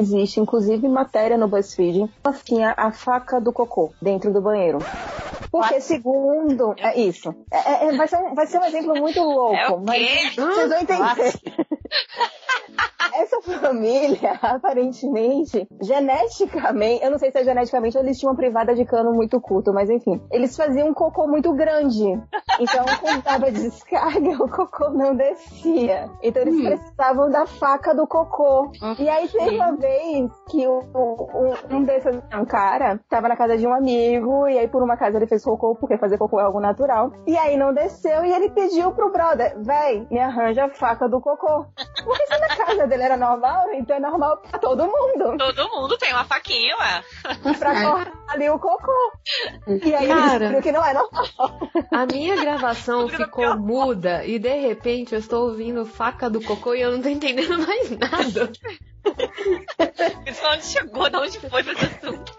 existe, inclusive, matéria no BuzzFeed, tinha a faca do cocô dentro do banheiro. Porque, segundo. É isso. É, é, vai, ser um, vai ser um exemplo muito louco. É mas vocês vão entender. Essa família, aparentemente, geneticamente, eu não sei se é geneticamente ou eles tinham uma privada de cano muito curto, mas enfim, eles faziam um cocô muito grande. Então, quando tava descarga, o cocô não descia. Então, eles precisavam da faca do cocô. E aí, teve uma vez que o, o- um desses, um cara, tava na casa de um amigo, e aí, por uma casa, ele fez cocô, porque fazer cocô é algo natural. E aí, não desceu, e ele pediu pro brother, véi, me arranja a faca do cocô. Porque se na casa dele era normal, então é normal pra todo mundo. Todo mundo tem uma faquinha, ué. Pra cortar ali o cocô. E aí ele Cara. descobriu que não é normal. A minha gravação ficou muda e de repente eu estou ouvindo faca do cocô e eu não tô entendendo mais nada. Isso onde chegou, de onde foi pra esse assunto.